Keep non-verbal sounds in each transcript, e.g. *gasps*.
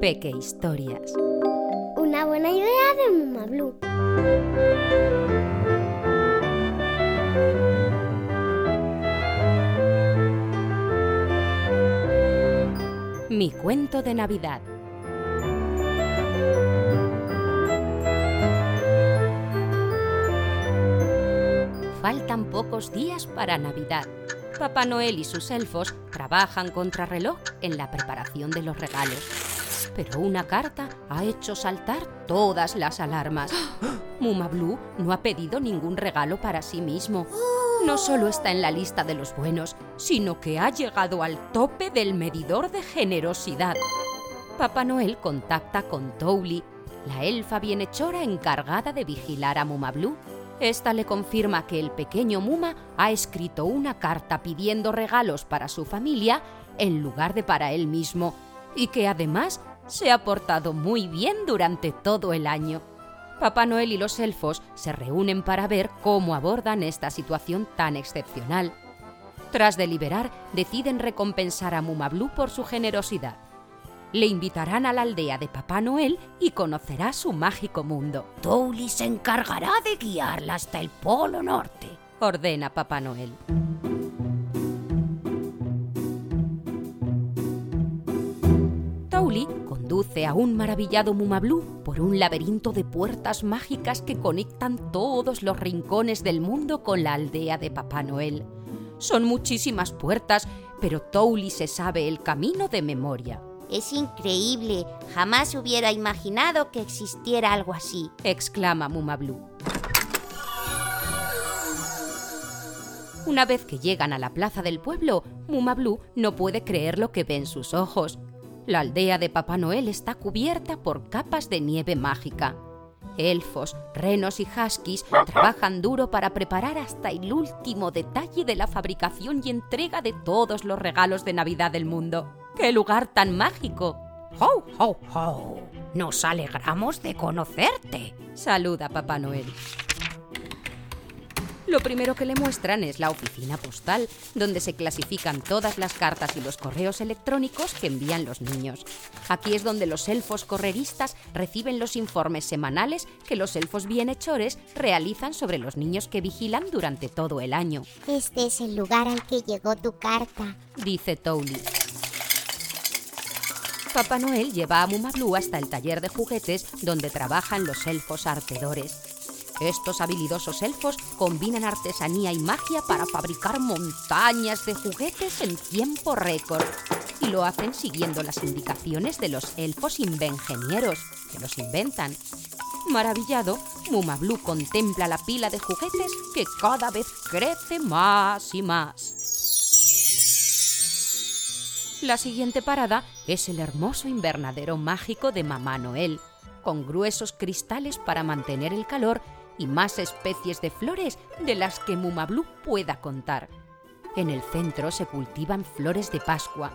Peque Historias. Una buena idea de Muma Blue. Mi cuento de Navidad. Faltan pocos días para Navidad. Papá Noel y sus elfos trabajan contra reloj en la preparación de los regalos. Pero una carta ha hecho saltar todas las alarmas. *gasps* Muma Blue no ha pedido ningún regalo para sí mismo. No solo está en la lista de los buenos, sino que ha llegado al tope del medidor de generosidad. Papá Noel contacta con Towley, la elfa bienhechora encargada de vigilar a Muma Blue. Esta le confirma que el pequeño Muma ha escrito una carta pidiendo regalos para su familia en lugar de para él mismo y que además se ha portado muy bien durante todo el año. Papá Noel y los elfos se reúnen para ver cómo abordan esta situación tan excepcional. Tras deliberar, deciden recompensar a Muma Blue por su generosidad. Le invitarán a la aldea de Papá Noel y conocerá su mágico mundo. Towley se encargará de guiarla hasta el Polo Norte. Ordena Papá Noel. Towley conduce a un maravillado Muma Blue por un laberinto de puertas mágicas que conectan todos los rincones del mundo con la aldea de Papá Noel. Son muchísimas puertas, pero Towley se sabe el camino de memoria. Es increíble. Jamás hubiera imaginado que existiera algo así. exclama Muma Blue. Una vez que llegan a la plaza del pueblo, Muma Blue no puede creer lo que ve en sus ojos. La aldea de Papá Noel está cubierta por capas de nieve mágica. Elfos, renos y huskies trabajan duro para preparar hasta el último detalle de la fabricación y entrega de todos los regalos de Navidad del mundo. ¡Qué lugar tan mágico! ¡Ho, ho, ho! Nos alegramos de conocerte. Saluda Papá Noel. Lo primero que le muestran es la oficina postal, donde se clasifican todas las cartas y los correos electrónicos que envían los niños. Aquí es donde los elfos correristas reciben los informes semanales que los elfos bienhechores realizan sobre los niños que vigilan durante todo el año. Este es el lugar al que llegó tu carta, dice Towley. Papá Noel lleva a Muma Blue hasta el taller de juguetes donde trabajan los elfos artedores. Estos habilidosos elfos combinan artesanía y magia para fabricar montañas de juguetes en tiempo récord. Y lo hacen siguiendo las indicaciones de los elfos invengenieros, que los inventan. Maravillado, Muma Blue contempla la pila de juguetes que cada vez crece más y más. La siguiente parada es el hermoso invernadero mágico de Mamá Noel, con gruesos cristales para mantener el calor y más especies de flores de las que Muma Blue pueda contar. En el centro se cultivan flores de Pascua.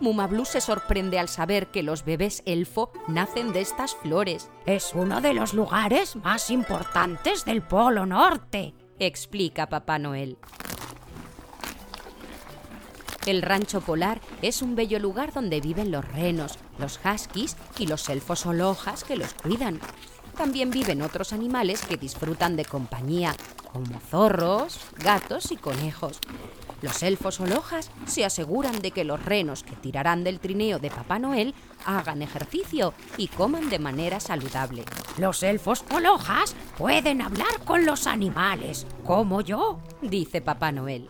Muma Blue se sorprende al saber que los bebés elfo nacen de estas flores. Es uno de los lugares más importantes del Polo Norte, explica Papá Noel. El rancho polar es un bello lugar donde viven los renos, los huskies y los elfos olojas que los cuidan. También viven otros animales que disfrutan de compañía, como zorros, gatos y conejos. Los elfos olojas se aseguran de que los renos que tirarán del trineo de Papá Noel hagan ejercicio y coman de manera saludable. Los elfos olojas pueden hablar con los animales, como yo, dice Papá Noel.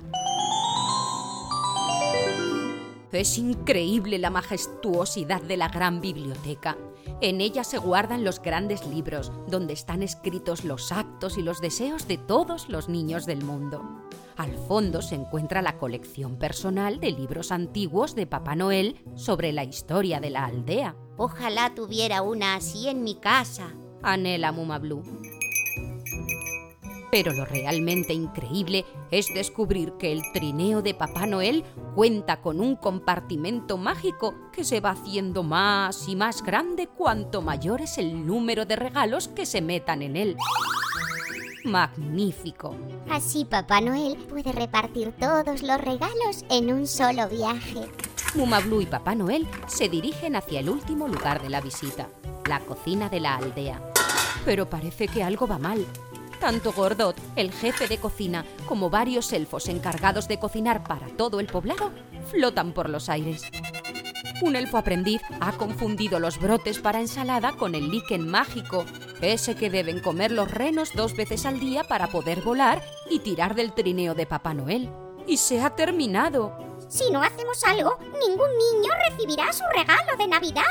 Es increíble la majestuosidad de la gran biblioteca. En ella se guardan los grandes libros, donde están escritos los actos y los deseos de todos los niños del mundo. Al fondo se encuentra la colección personal de libros antiguos de Papá Noel sobre la historia de la aldea. Ojalá tuviera una así en mi casa, anhela Muma Blue. Pero lo realmente increíble es descubrir que el trineo de Papá Noel cuenta con un compartimento mágico que se va haciendo más y más grande cuanto mayor es el número de regalos que se metan en él. Magnífico. Así Papá Noel puede repartir todos los regalos en un solo viaje. Mumablu y Papá Noel se dirigen hacia el último lugar de la visita, la cocina de la aldea. Pero parece que algo va mal. Tanto Gordot, el jefe de cocina, como varios elfos encargados de cocinar para todo el poblado, flotan por los aires. Un elfo aprendiz ha confundido los brotes para ensalada con el líquen mágico, ese que deben comer los renos dos veces al día para poder volar y tirar del trineo de Papá Noel. Y se ha terminado. Si no hacemos algo, ningún niño recibirá su regalo de Navidad.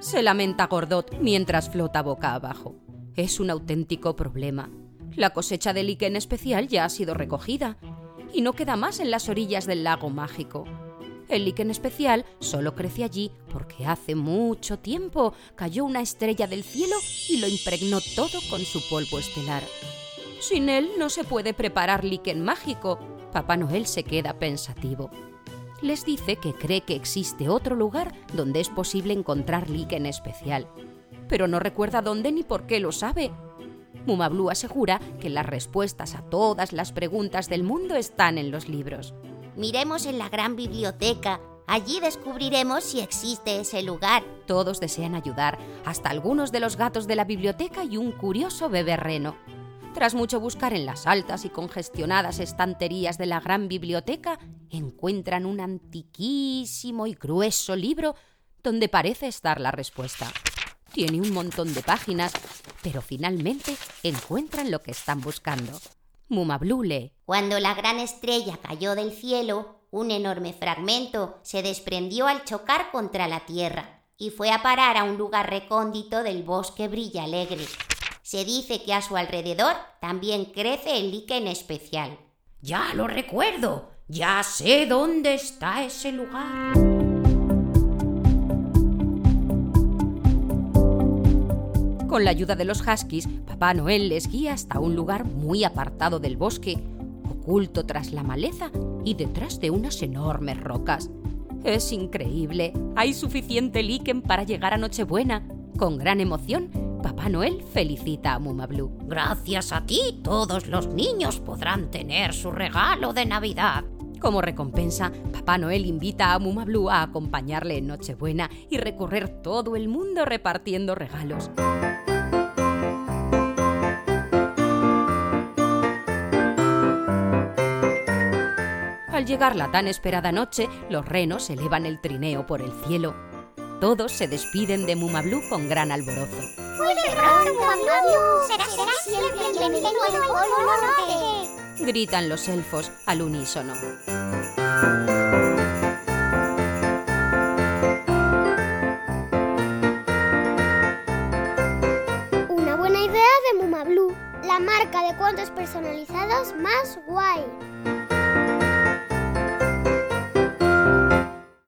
Se lamenta Gordot mientras flota boca abajo. Es un auténtico problema. La cosecha de líquen especial ya ha sido recogida y no queda más en las orillas del lago mágico. El líquen especial solo crece allí porque hace mucho tiempo cayó una estrella del cielo y lo impregnó todo con su polvo estelar. Sin él no se puede preparar líquen mágico. Papá Noel se queda pensativo. Les dice que cree que existe otro lugar donde es posible encontrar líquen especial, pero no recuerda dónde ni por qué lo sabe. Mumablu asegura que las respuestas a todas las preguntas del mundo están en los libros. Miremos en la gran biblioteca. Allí descubriremos si existe ese lugar. Todos desean ayudar, hasta algunos de los gatos de la biblioteca y un curioso bebé reno. Tras mucho buscar en las altas y congestionadas estanterías de la gran biblioteca, encuentran un antiquísimo y grueso libro donde parece estar la respuesta. Tiene un montón de páginas, pero finalmente encuentran lo que están buscando. Mumablu lee. Cuando la gran estrella cayó del cielo, un enorme fragmento se desprendió al chocar contra la tierra y fue a parar a un lugar recóndito del bosque Brilla Alegre. Se dice que a su alrededor también crece el líquen especial. Ya lo recuerdo. Ya sé dónde está ese lugar. Con la ayuda de los huskies, Papá Noel les guía hasta un lugar muy apartado del bosque, oculto tras la maleza y detrás de unas enormes rocas. Es increíble. Hay suficiente líquen para llegar a Nochebuena. Con gran emoción, Papá Noel felicita a Mumablu. Gracias a ti, todos los niños podrán tener su regalo de Navidad. Como recompensa, Papá Noel invita a Mumablu a acompañarle en Nochebuena y recorrer todo el mundo repartiendo regalos. Al llegar la tan esperada noche, los renos elevan el trineo por el cielo. Todos se despiden de Mumablu con gran alborozo. Gritan los elfos al unísono. Una buena idea de Mumablu, la marca de cuentos personalizados más guay.